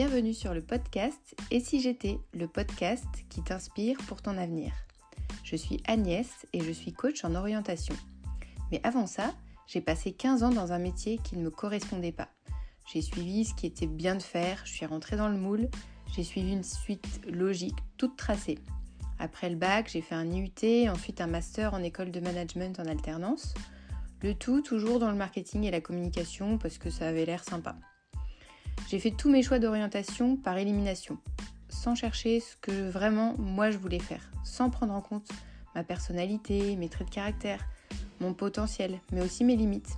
bienvenue sur le podcast Et si j'étais, le podcast qui t'inspire pour ton avenir. Je suis Agnès et je suis coach en orientation. Mais avant ça, j'ai passé 15 ans dans un métier qui ne me correspondait pas. J'ai suivi ce qui était bien de faire, je suis rentrée dans le moule, j'ai suivi une suite logique toute tracée. Après le bac, j'ai fait un IUT, ensuite un master en école de management en alternance. Le tout toujours dans le marketing et la communication parce que ça avait l'air sympa. J'ai fait tous mes choix d'orientation par élimination, sans chercher ce que vraiment moi je voulais faire, sans prendre en compte ma personnalité, mes traits de caractère, mon potentiel, mais aussi mes limites.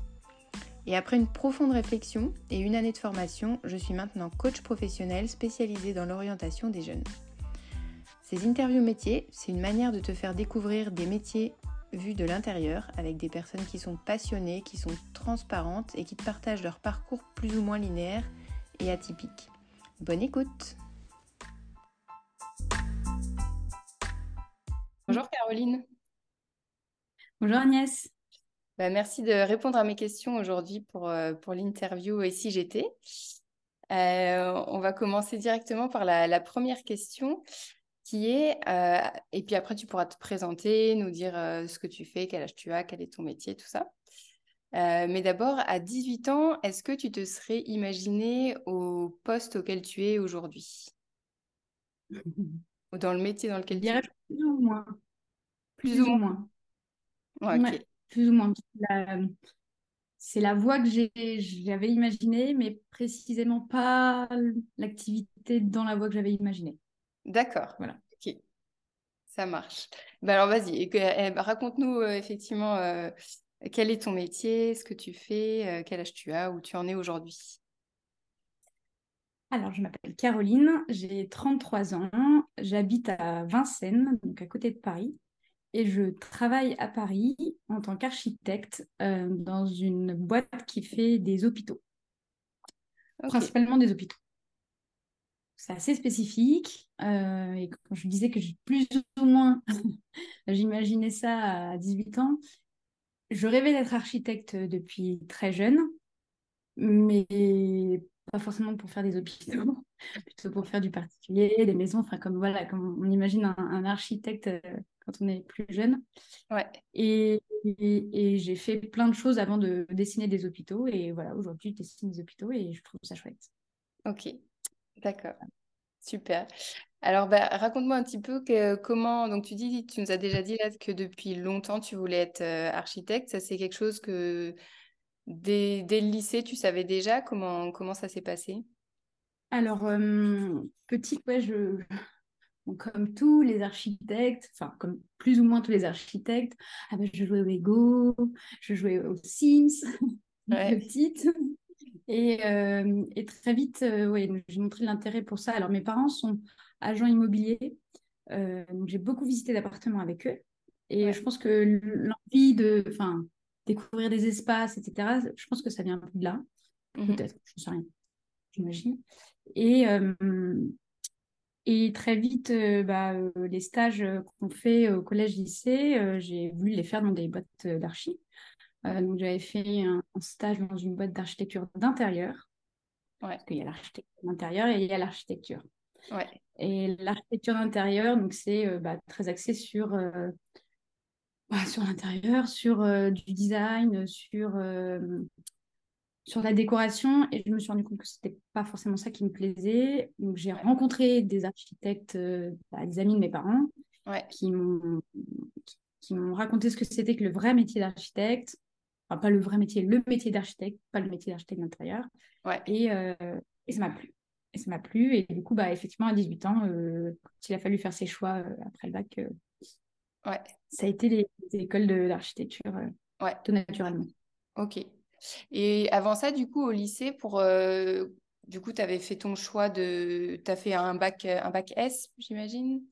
Et après une profonde réflexion et une année de formation, je suis maintenant coach professionnel spécialisé dans l'orientation des jeunes. Ces interviews métiers, c'est une manière de te faire découvrir des métiers vus de l'intérieur avec des personnes qui sont passionnées, qui sont transparentes et qui te partagent leur parcours plus ou moins linéaire et atypique. Bonne écoute Bonjour Caroline. Bonjour Agnès. Bah, merci de répondre à mes questions aujourd'hui pour, euh, pour l'interview Et si j'étais euh, On va commencer directement par la, la première question qui est, euh, et puis après tu pourras te présenter, nous dire euh, ce que tu fais, quel âge tu as, quel est ton métier, tout ça. Euh, mais d'abord, à 18 ans, est-ce que tu te serais imaginé au poste auquel tu es aujourd'hui? Ou dans le métier dans lequel tu es? Plus ou moins. Plus, ou, moins. plus ou moins. C'est la voie que j'avais imaginée, mais précisément pas l'activité dans la voie que j'avais imaginée. D'accord. Voilà. Ok. Ça marche. Ben alors vas-y, eh, raconte-nous euh, effectivement euh, quel est ton métier, ce que tu fais, euh, quel âge tu as, où tu en es aujourd'hui? Alors, je m'appelle Caroline, j'ai 33 ans, j'habite à Vincennes, donc à côté de Paris, et je travaille à Paris en tant qu'architecte dans une boîte qui fait des hôpitaux, principalement des hôpitaux c'est assez spécifique. Euh, et quand je disais que plus ou moins, j'imaginais ça à 18 ans, je rêvais d'être architecte depuis très jeune, mais pas forcément pour faire des hôpitaux, plutôt pour faire du particulier, des maisons, enfin comme voilà, comme on imagine un, architecte euh, quand on est plus jeune. Ouais. Et, et, j'ai fait plein de choses avant de dessiner des hôpitaux, et voilà, aujourd'hui je dessine des hôpitaux et je trouve ça chouette. Ok, D'accord. Super. Alors, bah, raconte-moi un petit peu que, comment. Donc, tu dis, tu nous as déjà dit là que depuis longtemps tu voulais être euh, architecte. Ça, c'est quelque chose que dès, dès, le lycée, tu savais déjà? Comment, comment ça s'est passé? Alors, petite, ouais, je, comme tous les architectes, enfin, comme plus ou moins tous les architectes, ah ben, je jouais au Lego, je jouais aux Sims, petite. Euh, et, très vite, euh, j'ai montré l'intérêt pour ça. Alors, mes parents sont agents immobiliers, euh, donc j'ai beaucoup visité d'appartements avec eux. Et je pense que l'envie de découvrir des espaces, etc., je pense que ça vient de là. Mmh Peut-être, je ne sais rien, j'imagine. Et, et très vite, bah, les stages qu'on fait au collège-lycée, j'ai voulu les faire dans des boîtes d'archi. Euh, donc j'avais fait un, stage dans une boîte d'architecture d'intérieur. Parce qu'il y a l'architecture d'intérieur et il y a l'architecture. Et l'architecture d'intérieur, donc c'est euh, bah, très axé sur, euh, sur l'intérieur, sur du design, sur, sur la décoration. Et je me suis rendu compte que ce n'était pas forcément ça qui me plaisait. Donc j'ai rencontré des architectes, bah, des amis de mes parents, qui m'ont qui m'ont raconté ce que c'était que le vrai métier d'architecte, pas le vrai métier, le métier d'architecte, pas le métier d'architecte d'intérieur. Ouais. Et, euh, et ça m'a plu. Et ça m'a plu. Et du coup, bah, effectivement, à 18 ans, euh, quand il a fallu faire ses choix euh, après le bac, ouais. ça a été les, écoles d'architecture, ouais. tout naturellement. Ok. Et avant ça, du coup, au lycée, pour du coup, tu avais fait ton choix de. Tu as fait un bac, un bac S, j'imagine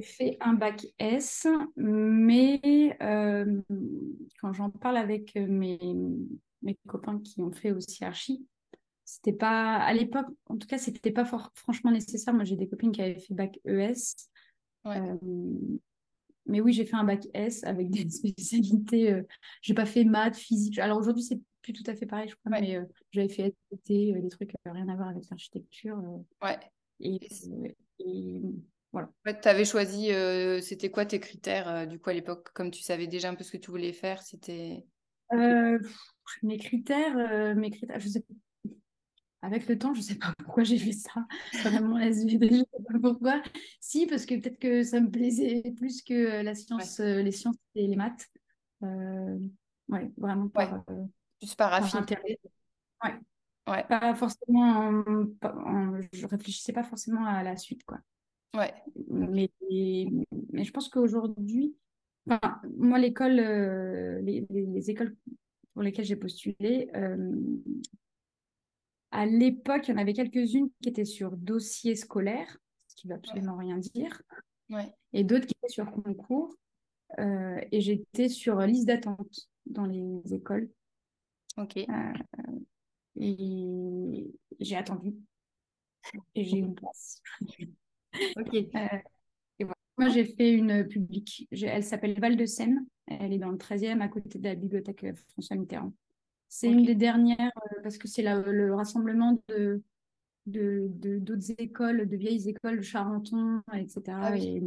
fait un bac S, mais euh, quand j'en parle avec mes, mes copains qui ont fait aussi archi, c'était pas à l'époque, en tout cas, c'était pas franchement nécessaire. Moi, j'ai des copines qui avaient fait bac ES. Euh, mais oui, j'ai fait un bac S avec des spécialités. Je euh, j'ai pas fait maths, physique. Alors aujourd'hui, c'est plus tout à fait pareil, je crois, mais j'avais fait des trucs rien à voir avec l'architecture. ouais. Et, voilà. tu avais choisi, c'était quoi tes critères du coup à l'époque, comme tu savais déjà un peu ce que tu voulais faire, c'était. mes critères, mes critères, je sais avec le temps, je ne sais pas pourquoi j'ai fait ça. Vraiment SVD, je ne sais pas pourquoi. Si, parce que peut-être que ça me plaisait plus que la science, les sciences et les maths. Euh, ouais, vraiment par, ouais. Plus par, intérêt. Ouais. ouais. Pas forcément. je réfléchissais pas forcément à la suite, quoi. Ouais. Mais, mais je pense qu'aujourd'hui, enfin, moi, l'école, euh, les, les, écoles pour lesquelles j'ai postulé, euh, à l'époque, il y en avait quelques-unes qui étaient sur dossier scolaire, ce qui ne veut absolument rien dire, ouais. et d'autres qui étaient sur concours. Euh, et j'étais sur liste d'attente dans les écoles. Ok. Et j'ai attendu. Et j'ai eu une place. Ok. Euh, Moi, j'ai fait une publique. Elle s'appelle Val de Seine. Elle est dans le 13e, à côté de la bibliothèque François Mitterrand. C'est une des dernières, parce que c'est le rassemblement de d'autres de, écoles, de vieilles écoles, de Charenton, etc. Ah et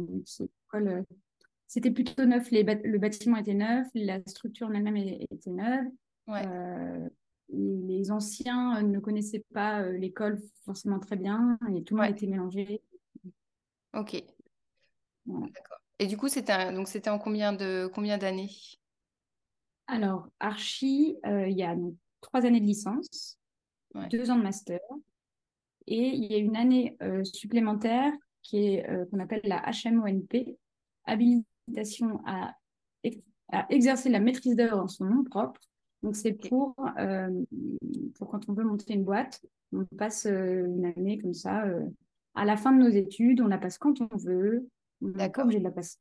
c'était plutôt neuf. Les le bâtiment était neuf, la structure en elle-même était neuve. Euh, les anciens ne connaissaient pas euh, l'école forcément très bien et tout le monde était mélangé. Ok. D'accord. Et du coup, c'était donc c'était en combien de combien d'années? Alors, Archie, euh, il y a trois années de licence, deux ans de master, et il y a une année supplémentaire qui est qu'on appelle la HMONP, habilitation à, à exercer la maîtrise d'œuvre en son nom propre. Donc, c'est pour, euh, pour quand on veut monter une boîte, on passe euh, une année comme ça. Euh, à la fin de nos études, on la passe quand on veut. Pas obligé de la passer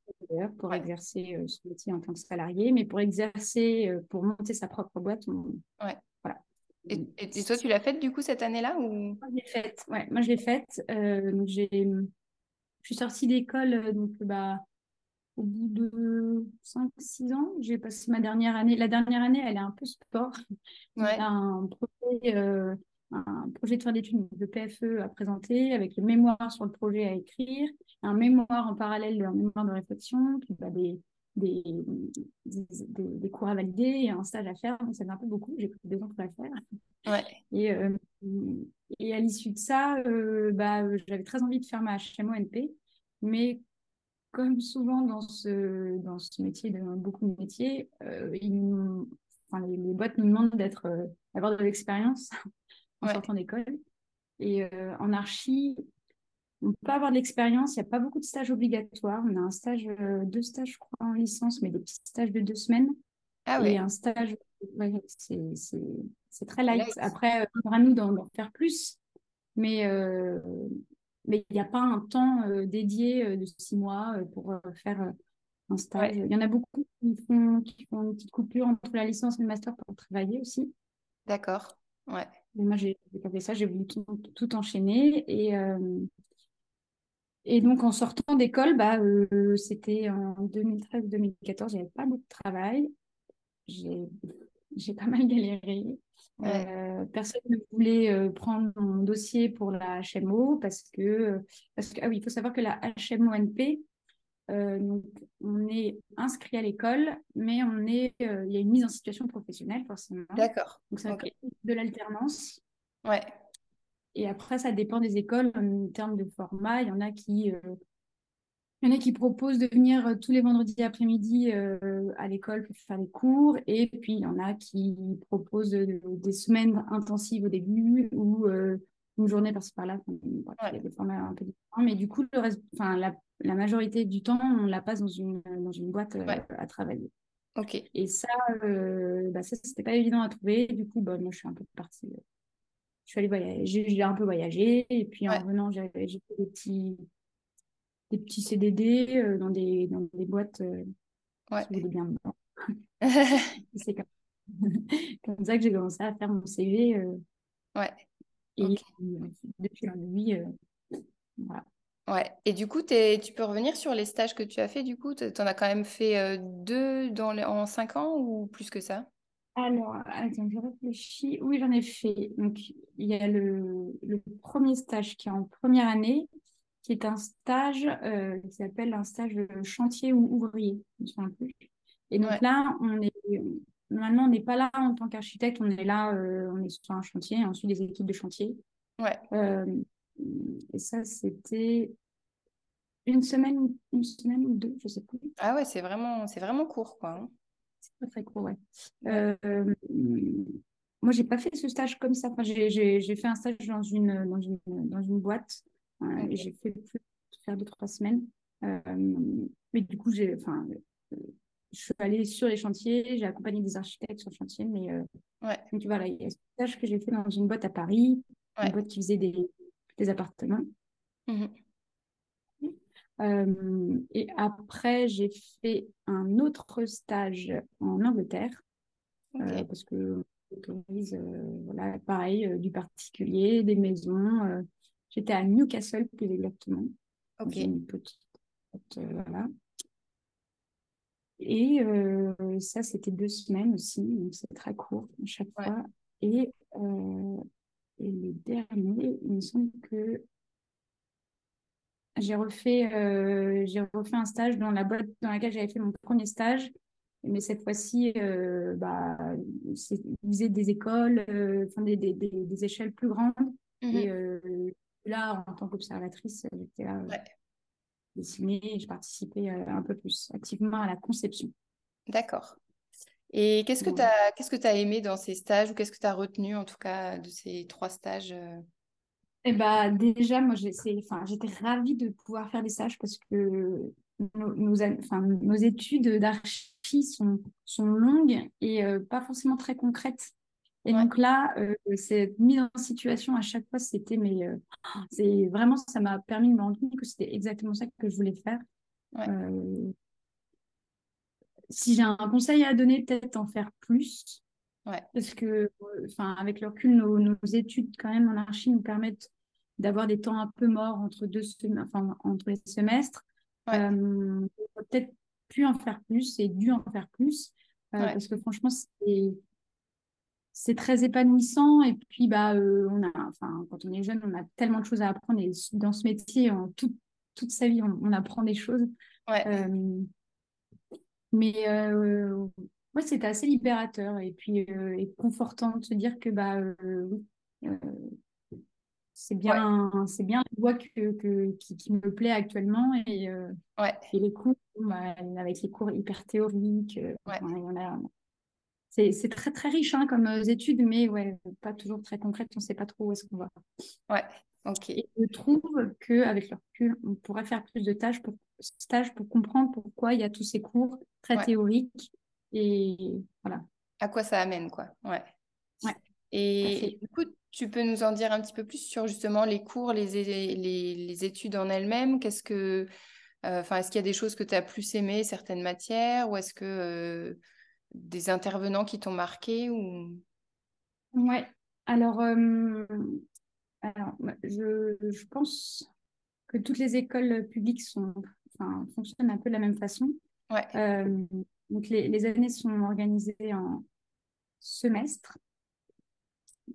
pour exercer son métier en tant que salarié, mais pour exercer, pour monter sa propre boîte, on... ouais. voilà. Et, et, toi, tu l'as faite du coup cette année-là ou? Moi, je l'ai faite. Ouais, moi, je l'ai faite. j'ai, je suis sortie d'école donc bah au bout de 5-6 ans, j'ai passé ma dernière année. La dernière année, elle est un peu sport. Ouais. un projet, euh, un projet de fin d'études de PFE à présenter, avec le mémoire sur le projet à écrire, un mémoire en parallèle, un mémoire de réflexion, puis bah, des, des, des, cours à valider et un stage à faire. Donc, ça fait un peu beaucoup. J'ai pris deux ans pour la faire. Ouais. Et, euh, et à l'issue de ça, euh, bah, j'avais très envie de faire ma HMO-NP. Mais comme souvent dans ce, dans ce métier, dans beaucoup de métiers, euh, les, boîtes nous demandent d'être, d'avoir de l'expérience en sortant d'école. Et euh, en archi, on peut avoir de l'expérience, il n'y a pas beaucoup de stages obligatoires. On a un stage, deux stages, je crois, en licence, mais des petits stages de deux semaines. Ah. Et un stage, c'est très light. Après, on à nous d'en faire plus. Mais mais il n'y a pas un temps euh, dédié euh, de six mois euh, pour faire un stage. Il y en a beaucoup qui font, qui font une petite coupure entre la licence et le master pour travailler aussi. D'accord. Ouais. Mais moi, j'ai pas fait ça, j'ai voulu tout, tout, enchaîner. Et, et donc, en sortant d'école, bah, c'était en 2013-2014, j'avais pas beaucoup de travail. J'ai pas mal galéré. Euh, personne ne voulait euh, prendre mon dossier pour la HMO parce que, parce que ah oui, il faut savoir que la HMO-NP, euh, donc, on est inscrit à l'école, mais on est, il y a une mise en situation professionnelle forcément. D'accord. Donc ça okay. de l'alternance. Ouais. Et après, ça dépend des écoles en termes de format. Il y en a qui il y en a qui proposent de venir euh, tous les vendredis après-midi euh, à l'école pour faire les cours. Et puis, il y en a qui proposent des semaines intensives au début ou euh, une journée par-ci par-là. Il y a des formats un peu différents. Mais du coup, le reste, enfin, la, la, majorité du temps, on la passe dans une, dans une boîte à travailler. Ok. Et ça, bah, ça c'était pas évident à trouver. Du coup, bah, moi, je suis un peu partie. je suis allée voyager, j'ai un peu voyagé. Et puis, en venant, j'ai fait des petits des petits CDD euh, dans, des, dans des boîtes euh, ouais. C'est comme... comme... ça que j'ai commencé à faire mon CV. Euh, ouais. Et depuis nuit, voilà. Ouais. Et du coup, es, tu peux revenir sur les stages que tu as fait. Du coup, tu en as quand même fait deux dans les, en cinq ans ou plus que ça? Alors, attends, je réfléchis. Oui, j'en ai fait. Donc, il y a le, le premier stage qui est en première année, qui est un stage euh, qui s'appelle un stage de chantier ou ouvrier. Et donc Ouais. là, on est normalement, on n'est pas là en tant qu'architecte, on est là, euh, on est sur un chantier, et ensuite des équipes de chantier. Ouais. Et ça, c'était une semaine, une semaine ou deux, je sais plus. Ah ouais, c'est vraiment, c'est vraiment court, quoi. hein. C'est très très court, ouais. Euh, moi, j'ai pas fait ce stage comme ça. Enfin, j'ai, fait un stage dans une, dans une, dans une boîte. euh, j'ai fait plus faire deux, trois semaines. Euh, mais du coup, j'ai, enfin, euh, je suis allée sur les chantiers, j'ai accompagné des architectes sur le chantier. Mais Ouais. donc voilà, il y a ce stage que j'ai fait dans une boîte à Paris, Ouais. une boîte qui faisait des, des appartements. Mhm. Euh, et après, j'ai fait un autre stage en Angleterre. Euh, parce que autorise, euh, voilà, pareil, du particulier, des maisons. J'étais à Newcastle, plus exactement, Ok. une petite, voilà. Et ça, c'était deux semaines aussi, donc c'est très court à chaque Ouais. fois. Et, euh, et le dernier, il me semble que j'ai refait, euh, j'ai refait un stage dans la boîte dans laquelle j'avais fait mon premier stage. Mais cette fois-ci, euh, bah, c'est ils faisaient des écoles, euh, enfin, des, des, des, des échelles plus grandes. Mhm. Et euh, là, en tant qu'observatrice, j'étais là, Ouais. dessinée et je participais un peu plus activement à la conception. D'accord. Et qu'est-ce que tu as, qu'est-ce que tu as aimé dans ces stages ou qu'est-ce que tu as retenu en tout cas de ces trois stages Et bah, déjà, moi, enfin, j'étais ravie de pouvoir faire des stages parce que nos, nos, an- enfin, nos études d'archi sont, sont longues et euh, pas forcément très concrètes. Et Ouais. donc là, euh, c'est mis en situation à chaque fois, c'était, mais euh, c'est vraiment, ça m'a permis de me rendre compte que c'était exactement ça que je voulais faire. Ouais. Si j'ai un conseil à donner, peut-être en faire plus. Ouais. Parce que, euh, enfin, avec le recul, nos, nos études quand même en archi nous permettent d'avoir des temps un peu morts entre deux enfin, entre les semestres. Ouais. Euh, on aurait peut-être pu en faire plus et dû en faire plus euh, Ouais. parce que franchement, c'est c'est très épanouissant et puis bah euh, on a enfin quand on est jeune on a tellement de choses à apprendre et dans ce métier en toute toute sa vie on, on apprend des choses Ouais. Mais ouais c'était assez libérateur et puis euh, et confortant de se dire que bah euh, euh, c'est Ouais. bien c'est bien la voie que, que qui, qui me plaît actuellement et Ouais. et les cours bah, avec les cours hyper théoriques Ouais. c'est c'est très très riche hein, comme études, mais ouais, pas toujours très concrète, on ne sait pas trop où est-ce qu'on va. Ouais. Ok. Et je trouve qu'avec le recul, on pourrait faire plus de tâches pour, stages pour comprendre pourquoi il y a tous ces cours très Ouais. théoriques. Et voilà. À quoi ça amène, quoi. Ouais. Ouais, Et, du coup, tu peux nous en dire un petit peu plus sur justement les cours, les, les, les études en elles-mêmes? Qu'est-ce que, euh, enfin, est-ce qu'il y a des choses que tu as plus aimées, certaines matières, ou est-ce que euh, des intervenants qui t'ont marqué ou... Ouais. Alors, euh, alors je, je pense que toutes les écoles publiques sont, enfin, fonctionnent un peu de la même façon. Ouais. Donc, les, les années sont organisées en semestres.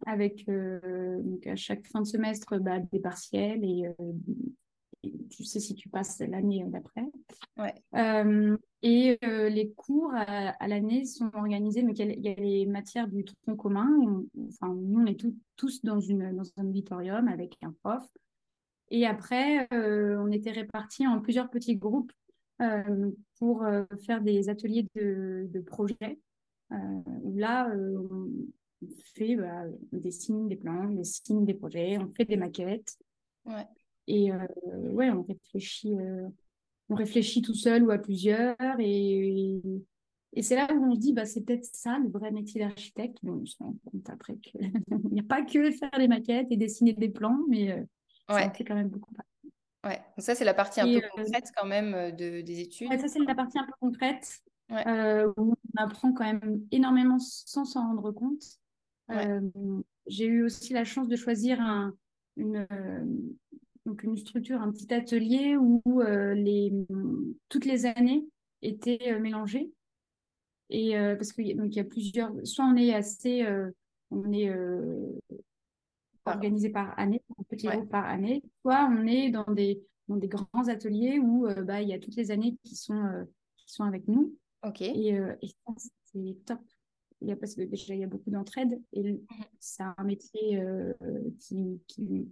avec euh, donc à chaque fin de semestre bah, des partiels et, euh, et tu sais si tu passes l'année d'après. Ouais. Euh, et les cours à, à l'année sont organisés, donc il y, a- les matières du tronc commun. On- enfin, nous, on est tous- tous dans, une, dans un auditorium avec un prof. Et après, on était répartis en plusieurs petits groupes pour euh, faire des ateliers de, de projets. Euh, où là, euh, on fait, bah, on dessine des plans, on dessine des projets, on fait des maquettes. Ouais. Et euh, ouais, on réfléchit, euh, on réfléchit tout seul ou à plusieurs. Et, et c'est là où on se dit, bah, c'est peut-être ça le vrai métier d'architecte. Bon, on se rend compte après qu'il n'y a pas que faire des maquettes et dessiner des plans, mais euh, Ouais. fait quand même beaucoup. Ouais. Donc ça, c'est la partie un Et, peu concrète quand même de, des études. Ouais, ça, c'est la partie un peu concrète Ouais. euh, où on apprend quand même énormément sans s'en rendre compte. Euh, j'ai eu aussi la chance de choisir un, une, euh, donc une structure, un petit atelier où euh, les, toutes les années étaient mélangées. Et parce qu'il y, y a plusieurs, soit on est assez, on est organisé par année, un petit groupe par année, soit on est dans des, dans des grands ateliers où bah, il y a toutes les années qui sont, qui sont avec nous. Ok. Et, et c'est top. Il y a, parce que déjà, il y a beaucoup d'entraide et mhm. c'est un métier qui, qui,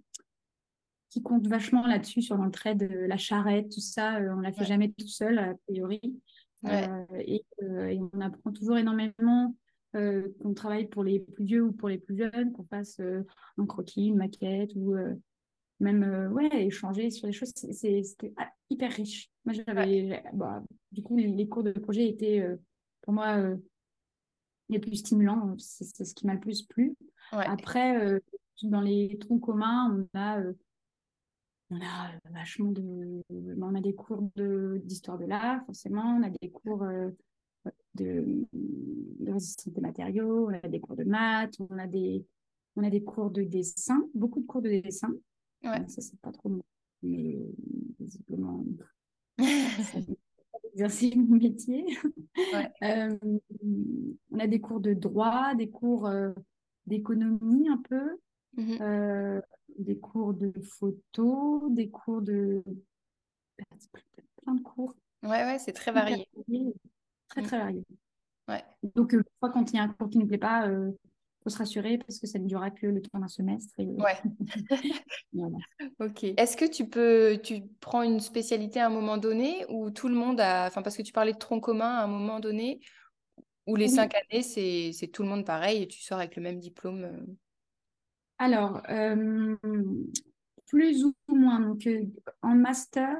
qui, compte vachement là-dessus, sur l'entraide, la charrette, tout ça. on ne la fait jamais tout seul, a priori. et, et, on apprend toujours énormément euh, qu'on travaille pour les plus vieux ou pour les plus jeunes, qu'on fasse euh, un croquis, une maquette ou euh, même ouais, échanger sur les choses. C'était hyper riche. Moi, j'avais, bah, du coup, les, cours de projet étaient pour moi les plus stimulants. C'est ce qui m'a le plus plu. Après, dans les troncs communs, on a on a vachement de on a des cours d'histoire de, l'art forcément on a des cours de, résistance des matériaux, on a des cours de maths, on a des, on a des cours de dessin, beaucoup de cours de dessin. Ouais. Ça, c'est pas trop mais visiblement, exercer mon métier. Ouais. Euh, on a des cours de droit, des cours euh, d'économie un peu, mhm. euh, des cours de photo, des cours de plein de cours. Ouais, ouais, c'est très varié. Très, très varié. Ouais. Donc, euh, quand il y a un cours qui ne plaît pas, il euh, faut se rassurer parce que ça ne durera que le temps d'un semestre. Et... Ouais. Ok. Est-ce que tu peux, tu prends une spécialité à un moment donné ou tout le monde a, enfin parce que tu parlais de tronc commun à un moment donné, ou les cinq années c'est tout le monde pareil et tu sors avec le même diplôme. Euh? Alors, plus ou moins. Donc, en master,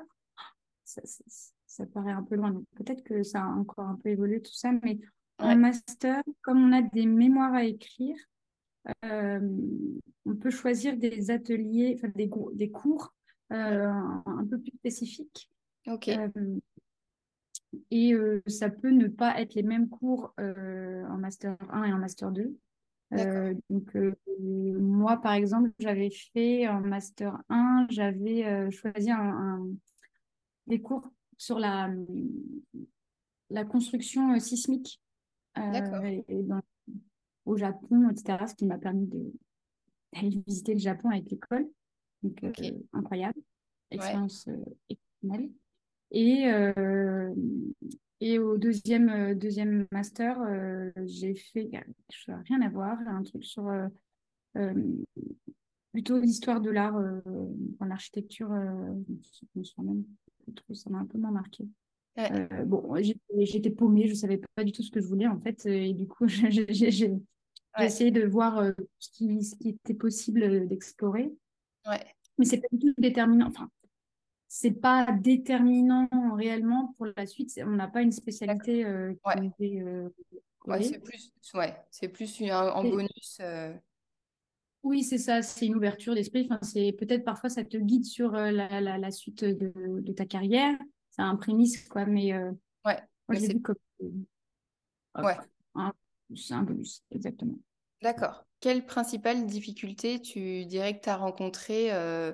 ça, ça paraît un peu loin. Peut-être que ça a encore un peu évolué tout ça, mais en master, comme on a des mémoires à écrire, euh, on peut choisir des ateliers, enfin des, des cours euh, un, peu plus spécifiques. Ok. Euh, et ça peut ne pas être les mêmes cours en master 1 et en master 2. donc moi par exemple j'avais fait en master 1 j'avais choisi un, des cours sur la, la construction euh, sismique euh, au Japon, etc. Ce qui m'a permis d'aller visiter le Japon avec l'école. Donc, euh, incroyable. Expérience exceptionnelle. Et, et au deuxième, deuxième master, j'ai fait, rien à voir, un truc sur plutôt l'histoire de l'art en architecture, je me souviens même ça m'a un peu moins marqué. Euh, bon, j'étais paumée, je ne savais pas du tout ce que je voulais en fait. Et du coup, j'ai essayé de voir euh, ce, qui, ce, qui, était possible d'explorer. Ouais. Mais c'est pas du tout déterminant. Enfin, c'est pas déterminant réellement pour la suite. On n'a pas une spécialité euh, qui ouais. c'est plus, ouais, c'est plus un, bonus. Oui, c'est ça, c'est une ouverture d'esprit. Enfin, c'est peut-être parfois ça te guide sur euh, la, la, la, suite de, de, ta carrière. C'est un prémisse, quoi. Mais euh, ouais, moi, vu comme. ouais. C'est un bonus, exactement. D'accord. Quelle principale difficulté tu dirais que tu as rencontrée euh,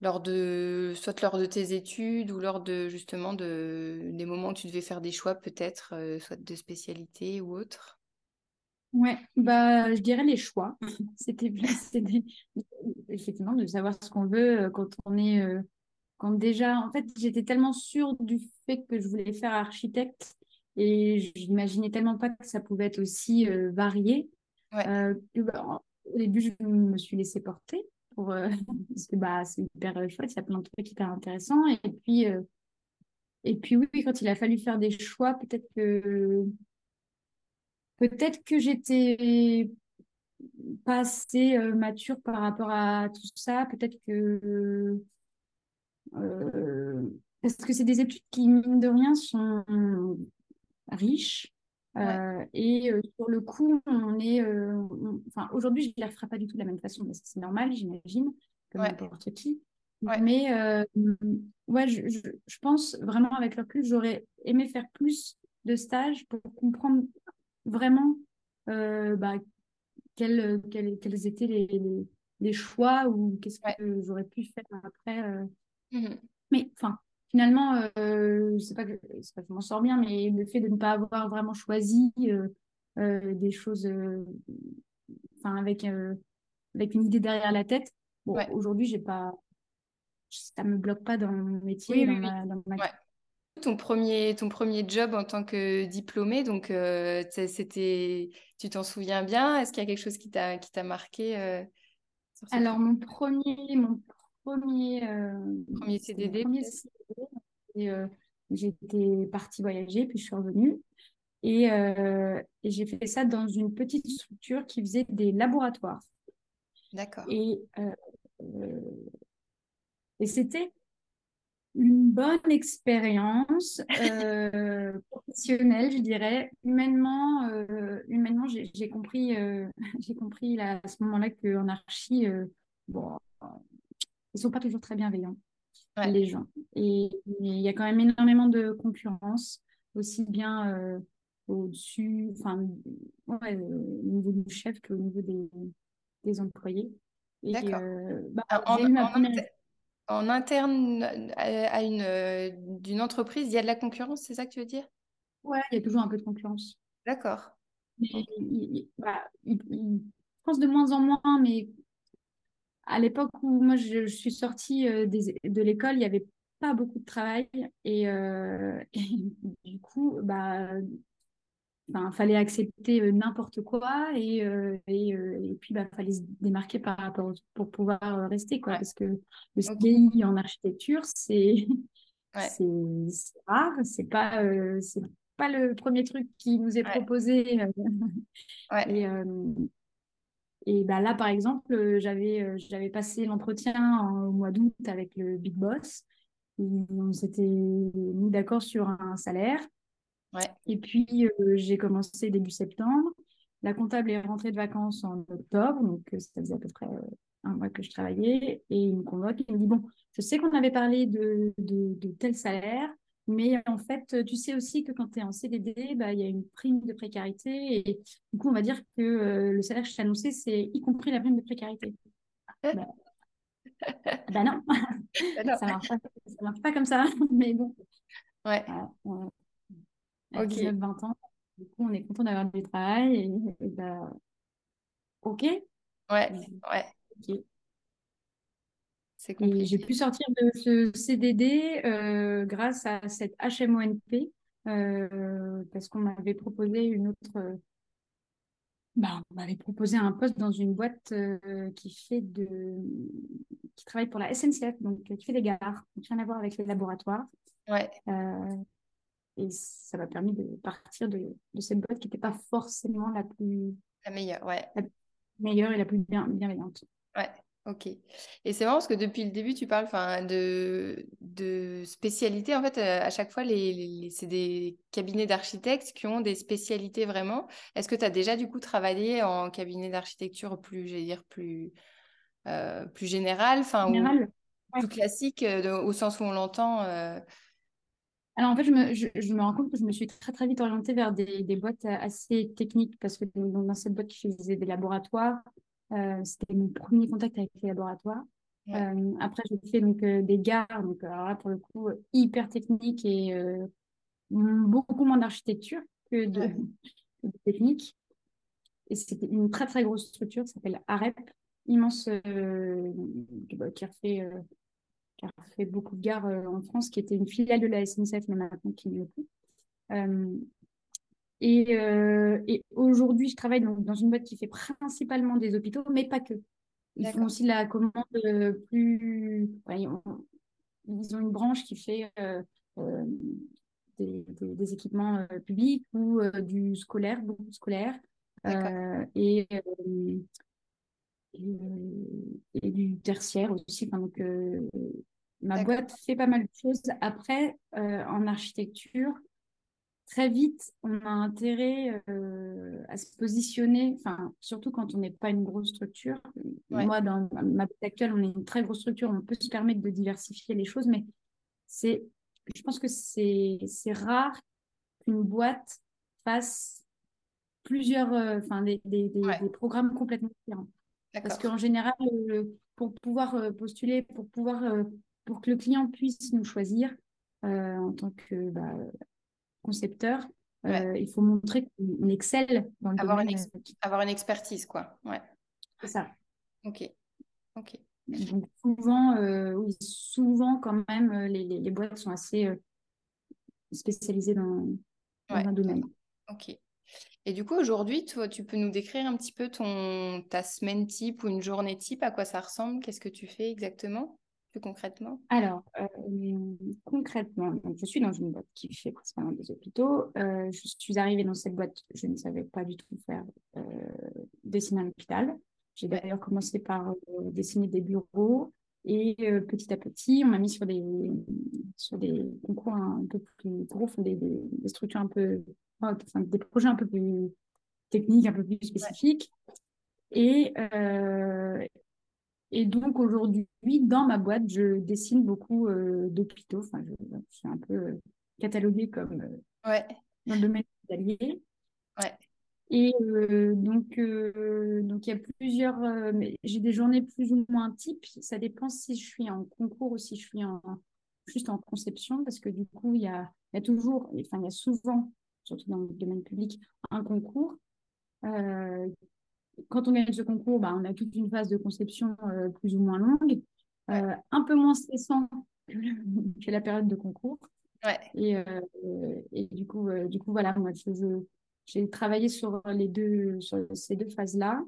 lors de, soit lors de tes études ou lors de justement de, des moments où tu devais faire des choix, peut-être, soit de spécialité ou autre? Ouais, bah, je dirais les choix. C'était effectivement de savoir ce qu'on veut euh, quand on est. Euh, quand déjà, en fait, j'étais tellement sûre du fait que je voulais faire architecte et j'imaginais tellement pas que ça pouvait être aussi euh, varié. Ouais. Bah, au début, je me suis laissée porter pour, parce que bah, c'est hyper chouette, il y a plein de trucs hyper intéressants. Et puis, et puis oui, quand il a fallu faire des choix, peut-être que peut-être que j'étais pas assez euh, mature par rapport à tout ça. Peut-être que. Euh, parce que c'est des études qui, mine de rien, sont riches. Euh, et sur le coup, on est. Enfin, aujourd'hui, je ne les referai pas du tout de la même façon, mais c'est normal, j'imagine, comme n'importe qui. Mais ouais, je, je, je, pense vraiment avec le recul, j'aurais aimé faire plus de stages pour comprendre vraiment euh, bah, quels, quels, quels, étaient les, les, choix ou qu'est-ce que j'aurais pu faire après. Euh. Mmh Mais enfin, finalement, euh, c'est pas que, pas que je m'en sors bien, mais le fait de ne pas avoir vraiment choisi euh, euh, des choses, enfin avec avec une idée derrière la tête. Bon, Ouais. aujourd'hui, j'ai pas, ça me bloque pas dans mon métier, Oui, dans oui, oui. ma, dans ma Ouais. Ton premier, ton premier job en tant que diplômé, donc euh, c'était, tu t'en souviens bien? Est-ce qu'il y a quelque chose qui t'a qui t'a marqué euh, sur Alors, mon premier, mon premier, euh, premier CDD premier? CDD. J'étais partie voyager, puis je suis revenue. Et, et j'ai fait ça dans une petite structure qui faisait des laboratoires. D'accord. Et, et c'était une bonne expérience euh, professionnelle, je dirais. Humainement, euh, humainement j'ai compris, euh, j'ai compris là, à ce moment-là qu'en archi, bon, ils sont pas toujours très bienveillants, Ouais. les gens. Et il y a quand même énormément de concurrence, aussi bien au-dessus, enfin, ouais, au niveau du chef qu'au niveau des, des employés. D'accord. bah, En, ma en première inter- en interne à, à une euh, d'une entreprise, il y a de la concurrence, c'est ça que tu veux dire? Ouais, il y a toujours un peu de concurrence. D'accord. Il- il- bah, il- je pense de moins en moins, mais à l'époque où moi je, je suis sortie euh, des- de l'école, il n'y avait pas beaucoup de travail. Et, euh, et du coup, bah, enfin, fallait accepter euh, n'importe quoi. Et, euh, et, euh, et puis, bah, fallait se démarquer par rapport aux- pour pouvoir rester, quoi. Parce que le. CDI en architecture, c'est Ouais. c'est rare. C'est pas, euh, c'est pas le premier truc qui nous est Ouais. proposé. Ouais. Et, euh, et bah là, par exemple, j'avais j'avais passé l'entretien en- au mois d'août avec le Big Boss. On s'était mis d'accord sur un salaire. Ouais. Et puis, euh, j'ai commencé début septembre. La comptable est rentrée de vacances en octobre, donc euh, ça faisait à peu près euh, un mois que je travaillais. Et il me convoque, il me dit, bon, je sais qu'on avait parlé de, de, de tel salaire, mais en fait, tu sais aussi que quand tu es en CDD, bah, il y a une prime de précarité. Et du coup, on va dire que euh, le salaire que je t'ai annoncé, c'est y compris la prime de précarité. Bah, bah non, Ah non. ça marche ça marche pas comme ça. Mais bon, Ouais. À Ok. 19-20 ans, du coup, on est content d'avoir du travail. Et, et bah, OK. Ouais. Ouais. ok. C'est compliqué. j'ai pu sortir de ce CDD euh, grâce à cette HMONP euh, parce qu'on m'avait proposé une autre. Bah, on m'avait proposé un poste dans une boîte euh, qui fait de, qui travaille pour la SNCF, donc euh, qui fait des gares, donc rien à voir avec les laboratoires. Ouais. Euh, et ça m'a permis de partir de, de cette boîte qui n'était pas forcément la plus La meilleure. Ouais. la meilleure et la plus bien, bienveillante. Ouais. Ok. Et c'est marrant parce que depuis le début, tu parles enfin, de, de spécialités. En fait, euh, à chaque fois, les, les- c'est des cabinets d'architectes qui ont des spécialités vraiment. Est-ce que tu as déjà du coup travaillé en cabinet d'architecture plus, j'allais dire, plus, euh, plus général, enfin, En ou ouais. plus classique, euh, de- au sens où on l'entend euh, Alors en fait, je me, je, je me rends compte que je me suis très très vite orientée vers des, des boîtes assez techniques parce que dans, dans cette boîte qui faisait des laboratoires, euh, c'était mon premier contact avec les laboratoires. Ouais. Euh, après, j'ai fait donc, euh, des gares, donc alors là, pour le coup, euh, hyper technique et euh, beaucoup moins d'architecture que de, Ouais. de technique. Et c'était une très très grosse structure qui s'appelle AREP, immense, euh, qui bah, qui a fait, beaucoup de gares euh, en France, qui était une filiale de la SNCF, mais maintenant qui ne l'est plus. Euh, et euh, et aujourd'hui, je travaille donc dans une boîte qui fait principalement des hôpitaux, mais pas que. Ils font aussi la commande plus. ouais, ils, ont, ils ont une branche qui fait euh, euh, des, des- des équipements euh, publics ou du scolaire, beaucoup scolaire, et, et, euh, et du tertiaire aussi. Enfin, donc, euh, ma boîte fait pas mal de choses. Après, euh, en architecture, très vite, on a intérêt euh, à se positionner, enfin, surtout quand on n'est pas une grosse structure. Ouais. Moi, dans ma boîte actuelle, on est une très grosse structure, on peut se permettre de diversifier les choses, mais c'est, je pense que c'est, c'est rare qu'une boîte fasse plusieurs, euh, enfin, des, des, des, Ouais. des programmes complètement différents. Parce qu'en général, euh, pour pouvoir euh, postuler, pour pouvoir, euh, pour que le client puisse nous choisir, en tant que bah, concepteur, il faut montrer qu'on excelle dans le avoir domaine. Une avoir une expertise, quoi. Ouais. C'est ça. Ok. Ok. Donc souvent, oui, souvent quand même, les, les, les boîtes sont assez spécialisées dans, dans un domaine. Ok. Et du coup, aujourd'hui, toi, tu peux nous décrire un petit peu ton, ta semaine type ou une journée type, à quoi ça ressemble? Qu'est-ce que tu fais exactement, plus concrètement? Alors, euh, concrètement, je suis dans une boîte qui fait principalement des hôpitaux. Euh, je suis arrivée dans cette boîte, je ne savais pas du tout faire euh, dessiner un hôpital. J'ai d'ailleurs commencé par dessiner des bureaux et petit à petit, on m'a mis sur des, sur des concours un peu plus gros, des, des structures un peu des projets un peu plus techniques, un peu plus spécifiques. Et, euh, et donc aujourd'hui, dans ma boîte, je dessine beaucoup euh, d'hôpitaux. Enfin, je, suis un peu euh, cataloguée comme ouais. dans le domaine hospitalier. Ouais. Et donc, donc il y a plusieurs. j'ai des journées plus ou moins types. Ça dépend si je suis en concours ou si je suis en, juste en conception, parce que du coup, il y a, il y a toujours, enfin, il y a souvent surtout dans le domaine public, un concours. Euh, quand on gagne ce concours, bah, on a toute une phase de conception euh, plus ou moins longue, euh, un peu moins stressant que, la période de concours. Ouais. Et, et, du coup, du coup, voilà, moi, j'ai travaillé sur les deux, sur ces deux phases-là.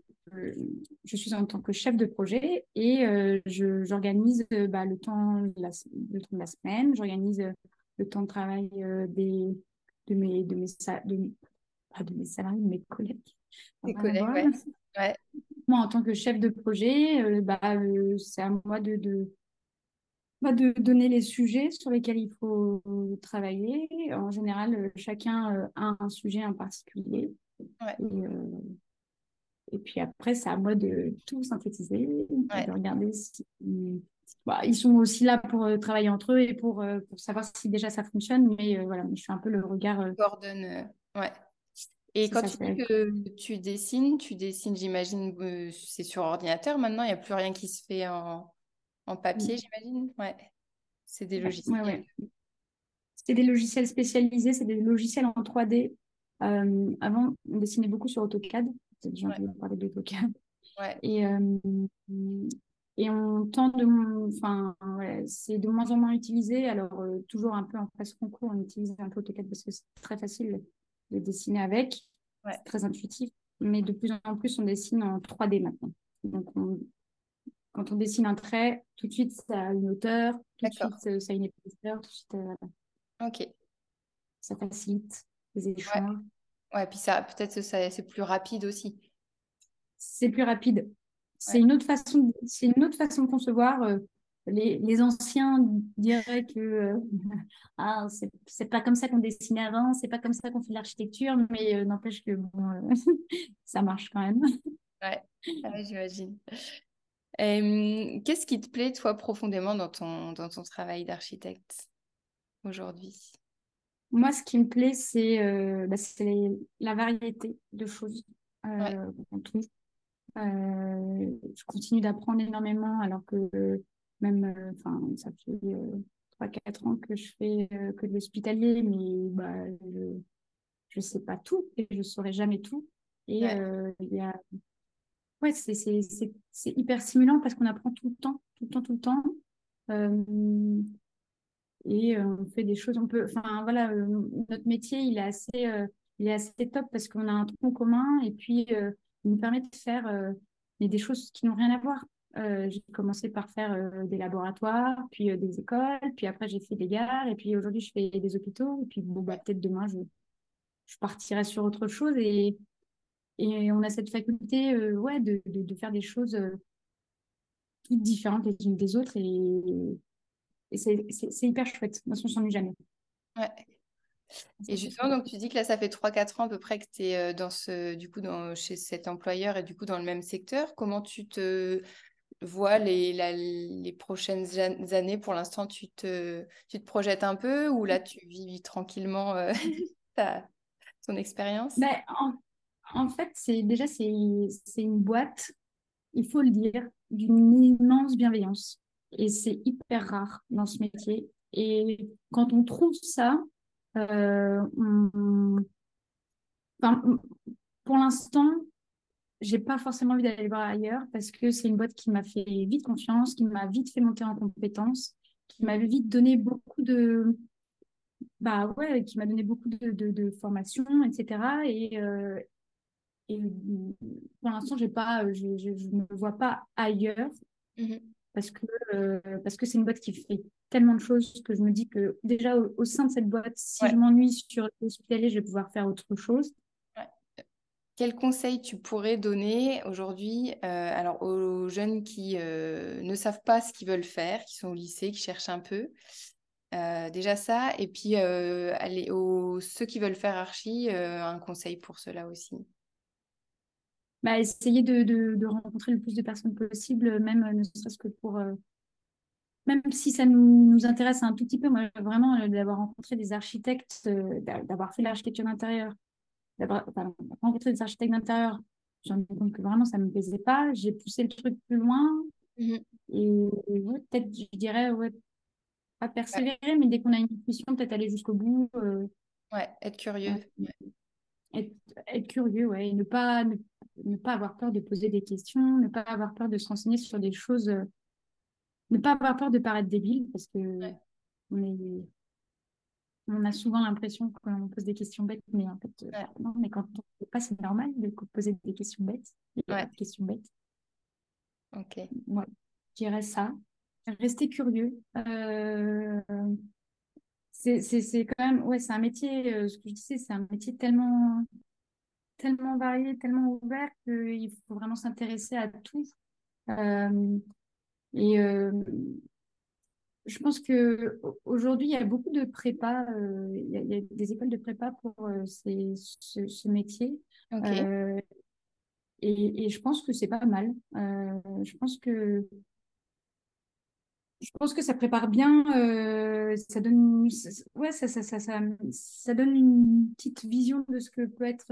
je suis en tant que chef de projet et j'organise bah, le temps, la, le temps de la semaine, j'organise le temps de travail des, de mes, de mes, de, pas de mes salariés, de mes collègues. Mes collègues, ouais. Moi, en tant que chef de projet, euh, bah, euh, c'est à moi de, de, de, donner les sujets sur lesquels il faut travailler. En général, euh, chacun a un sujet en particulier. Ouais. Et, et, puis après, c'est à moi de tout synthétiser, de regarder si bah, ils sont aussi là pour euh, travailler entre eux et pour, euh, pour, savoir si déjà ça fonctionne. Mais euh, voilà, je suis un peu le regard. Coordonne, ouais. Et quand tu dis que tu dessines, tu dessines, j'imagine, c'est sur ordinateur maintenant, il n'y a plus rien qui se fait en, en papier, j'imagine. Ouais. C'est des logiciels. C'est des logiciels spécialisés, c'est des logiciels en 3D. avant, on dessinait beaucoup sur AutoCAD. J'ai entendu parler d'AutoCAD. Ouais. Et, et on tente de, enfin, c'est de moins en moins utilisé. Alors, euh, toujours un peu en phase concours, on utilise un peu AutoCAD parce que c'est très facile de dessiner avec. C'est très intuitif. Mais de plus en plus, on dessine en 3D maintenant. Donc, quand on dessine un trait, tout de suite, ça a une hauteur, tout de suite, euh, ça a une épaisseur, tout de suite, euh, ok. ça facilite les échanges. Ouais, puis ça, peut-être c'est plus rapide aussi. C'est plus rapide. C'est une autre façon, c'est une autre façon de concevoir. Euh, les, les, anciens diraient que euh, ah, c'est pas comme ça qu'on dessinait avant, c'est pas comme ça qu'on fait l'architecture, mais euh, n'empêche que bon, ça marche quand même. Ouais, j'imagine. Qu'est-ce qui te plaît, toi, profondément dans ton, dans ton travail d'architecte aujourd'hui? Moi, ce qui me plaît, c'est bah, la variété de choses qu'on trouve. Euh, je continue d'apprendre énormément alors que même, euh, enfin, ça fait 3-4 euh, ans que je fais que de l'hospitalier, mais bah, je ne sais pas tout et je ne saurai jamais tout. Et il y a ouais, c'est hyper stimulant parce qu'on apprend tout le temps, tout le temps, tout le temps. Euh, et on fait des choses, on peut, enfin voilà, notre métier, il est assez, il est assez top parce qu'on a un tronc commun et puis il nous permet de faire euh, des choses qui n'ont rien à voir. Euh, j'ai commencé par faire euh, des laboratoires, puis des écoles, puis après j'ai fait des gares, et puis aujourd'hui je fais des hôpitaux, et puis bon, bah, peut-être demain je, je partirai sur autre chose. Et, et on a cette faculté ouais, de, de, faire des choses toutes différentes les unes des autres, et, et c'est hyper chouette. Moi, on s'ennuie jamais. Ouais. Et justement, donc tu dis que là, ça fait 3-4 ans à peu près que tu es euh, dans ce, du coup, dans, chez cet employeur et du coup dans le même secteur. Comment tu te vois les, les prochaines années? Pour l'instant, tu te, tu te projettes un peu ou là, tu vis tranquillement euh, ta, ton expérience? Ben, en, en, fait, c'est déjà, c'est une boîte, il faut le dire, d'une immense bienveillance. Et c'est hyper rare dans ce métier. Et quand on trouve ça, enfin, pour l'instant, j'ai pas forcément envie d'aller voir ailleurs parce que c'est une boîte qui m'a fait vite confiance, qui m'a vite fait monter en compétences, qui m'a vite donné beaucoup de, bah ouais, qui m'a donné beaucoup de, de, de formations, etc. Et, euh, et pour l'instant, j'ai pas, je, ne me vois pas ailleurs parce que euh, parce que c'est une boîte qui fait tellement de choses que je me dis que déjà au, sein de cette boîte, si je m'ennuie sur l'hospitalier, je vais pouvoir faire autre chose. Quel conseil tu pourrais donner aujourd'hui euh, alors aux jeunes qui euh, ne savent pas ce qu'ils veulent faire, qui sont au lycée, qui cherchent un peu euh, Déjà ça, et puis aller aux ceux qui veulent faire archi, un conseil pour cela aussi. Bah, essayer de, de, rencontrer le plus de personnes possible, même ne serait-ce que pour même si ça nous, intéresse un tout petit peu, moi, vraiment, d'avoir rencontré des architectes, d'avoir fait l'architecture d'intérieur, d'avoir rencontré des architectes d'intérieur, j'en ai compte que vraiment ça ne me plaisait pas. J'ai poussé le truc plus loin. Mhm. Et, peut-être, je dirais, ouais, pas persévérer, mais dès qu'on a une intuition, peut-être aller jusqu'au bout. Euh, ouais, être curieux. Être, curieux, ouais, et ne pas, ne, pas avoir peur de poser des questions, ne pas avoir peur de se renseigner sur des choses, euh, ne pas avoir peur de paraître débile, parce que on est on a souvent l'impression qu'on pose des questions bêtes, mais en fait, euh, non, mais quand on ne pas, c'est normal de poser des questions bêtes. Des questions bêtes. Ok. Ouais, je dirais ça. Rester curieux. Euh... C'est quand même, ouais, c'est un métier, euh, ce que je disais, c'est un métier tellement, tellement varié, tellement ouvert qu'il faut vraiment s'intéresser à tout. Euh, et euh, je pense que aujourd'hui, il y a beaucoup de prépa, il, y a, des écoles de prépa pour euh, ce, métier. Euh, et, je pense que c'est pas mal. je pense que je pense que ça prépare bien, ça donne, ouais, ça, ça, ça, ça, donne une petite vision de ce que peut être,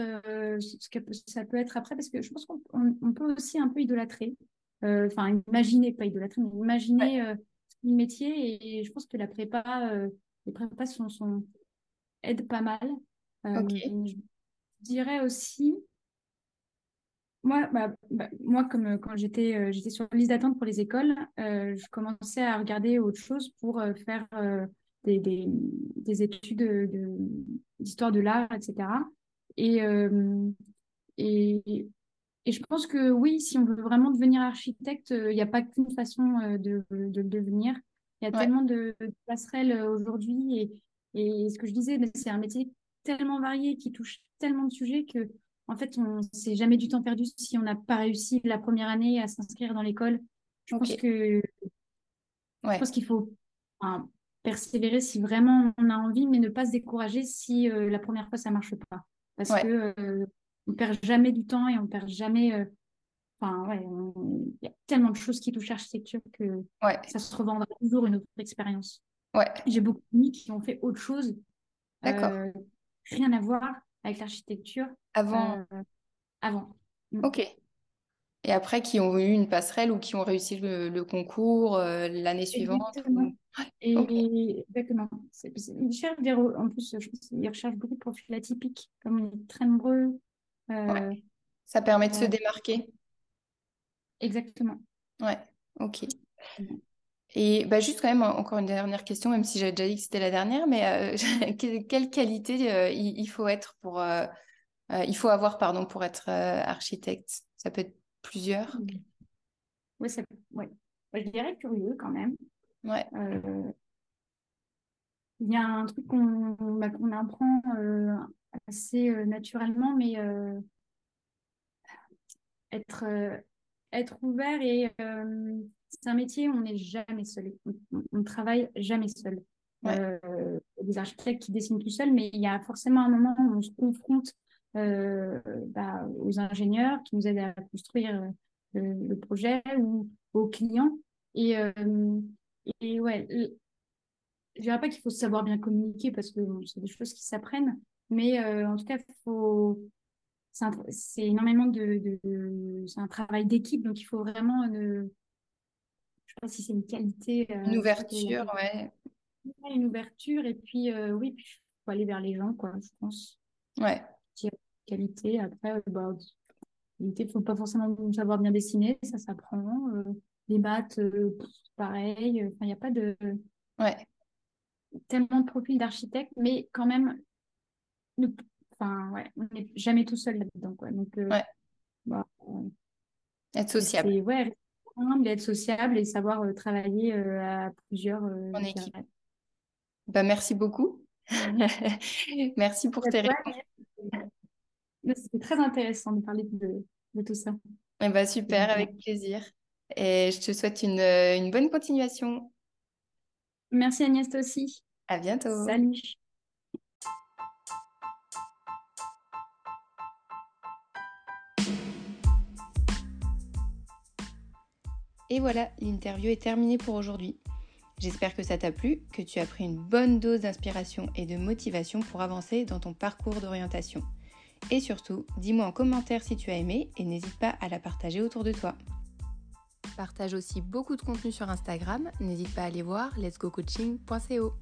ce que ça peut être après, parce que je pense qu'on peut aussi un peu idolâtrer, enfin imaginer, pas idolâtrer, mais imaginer métier et je pense que la prépa, euh, les prépas sont, sont, aident pas mal. Euh, je dirais aussi, moi, bah, bah, moi comme quand j'étais euh, j'étais sur la liste d'attente pour les écoles, je commençais à regarder autre chose pour faire des, des, des, études d'histoire de, de l'art, etc. Et, et, et je pense que oui, si on veut vraiment devenir architecte, euh, il n'y a pas qu'une façon euh, de, de, le devenir. Il y a tellement de, passerelles euh, aujourd'hui. Et, et, ce que je disais, c'est un métier tellement varié qui touche tellement de sujets que, en fait, on s'est jamais du temps perdu si on n'a pas réussi la première année à s'inscrire dans l'école. Je pense que je pense qu'il faut persévérer si vraiment on a envie, mais ne pas se décourager si la première fois ça marche pas. Parce que on perd jamais du temps et on perd jamais. Euh, enfin, ouais, il y a tellement de choses qui touchent l'architecture que ça se revendra toujours une autre expérience. Ouais. J'ai beaucoup d'amis qui ont fait autre chose. D'accord. Euh, rien à voir avec l'architecture. Avant. Euh, avant. Mm. Ok. Et après, qui ont eu une passerelle ou qui ont réussi le, concours l'année suivante Et exactement. Ils cherchent en plus, je pense qu'ils recherchent beaucoup de profils atypiques, comme on est très nombreux euh, ça permet de se démarquer. Exactement. Ouais, ok. Et bah, juste quand même encore une dernière question, même si j'avais déjà dit que c'était la dernière, mais euh, quelle qualité euh, il, faut être pour, il faut avoir pardon pour être architecte? Ça peut être plusieurs. Oui, ça, ouais. je dirais curieux quand même. Ouais. Il y a un truc qu'on bah, apprend assez euh, naturellement, mais euh, être, euh, être ouvert et c'est un métier où on n'est jamais seul. On, ne travaille jamais seul. il y a des architectes qui dessinent tout seuls, mais il y a forcément un moment où on se confronte bah, aux ingénieurs qui nous aident à construire le, projet ou aux clients. Et, et ouais, je dirais pas qu'il faut savoir bien communiquer parce que c'est des choses qui s'apprennent, mais euh, en tout cas, faut... c'est énormément de, c'est un travail d'équipe, donc il faut vraiment ne... je sais pas si c'est une qualité. Euh, une ouverture, ouais. Une ouverture et puis oui, puis faut aller vers les gens, quoi, je pense. Ouais. Qualité. Après, bah, il faut pas forcément savoir bien dessiner, ça s'apprend. les maths, pareil. Enfin, il n'y a pas de. Ouais. Tellement de profils d'architecte, mais quand même, enfin, ouais, on n'est jamais tout seul là-dedans, quoi. Donc, ouais. Bah, être sociable. Ouais, être sociable et savoir travailler à plusieurs. en équipe. Bah, merci beaucoup. merci pour tes réponses. C'était très intéressant de parler de, tout ça. Eh ben, super, avec plaisir. Et je te souhaite une, une bonne continuation. Merci Agnès, toi aussi. À bientôt. Salut. Et voilà, l'interview est terminée pour aujourd'hui. J'espère que ça t'a plu, que tu as pris une bonne dose d'inspiration et de motivation pour avancer dans ton parcours d'orientation. Et surtout, dis-moi en commentaire si tu as aimé et n'hésite pas à la partager autour de toi. Partage aussi beaucoup de contenu sur Instagram, n'hésite pas à aller voir letsgocoaching.co.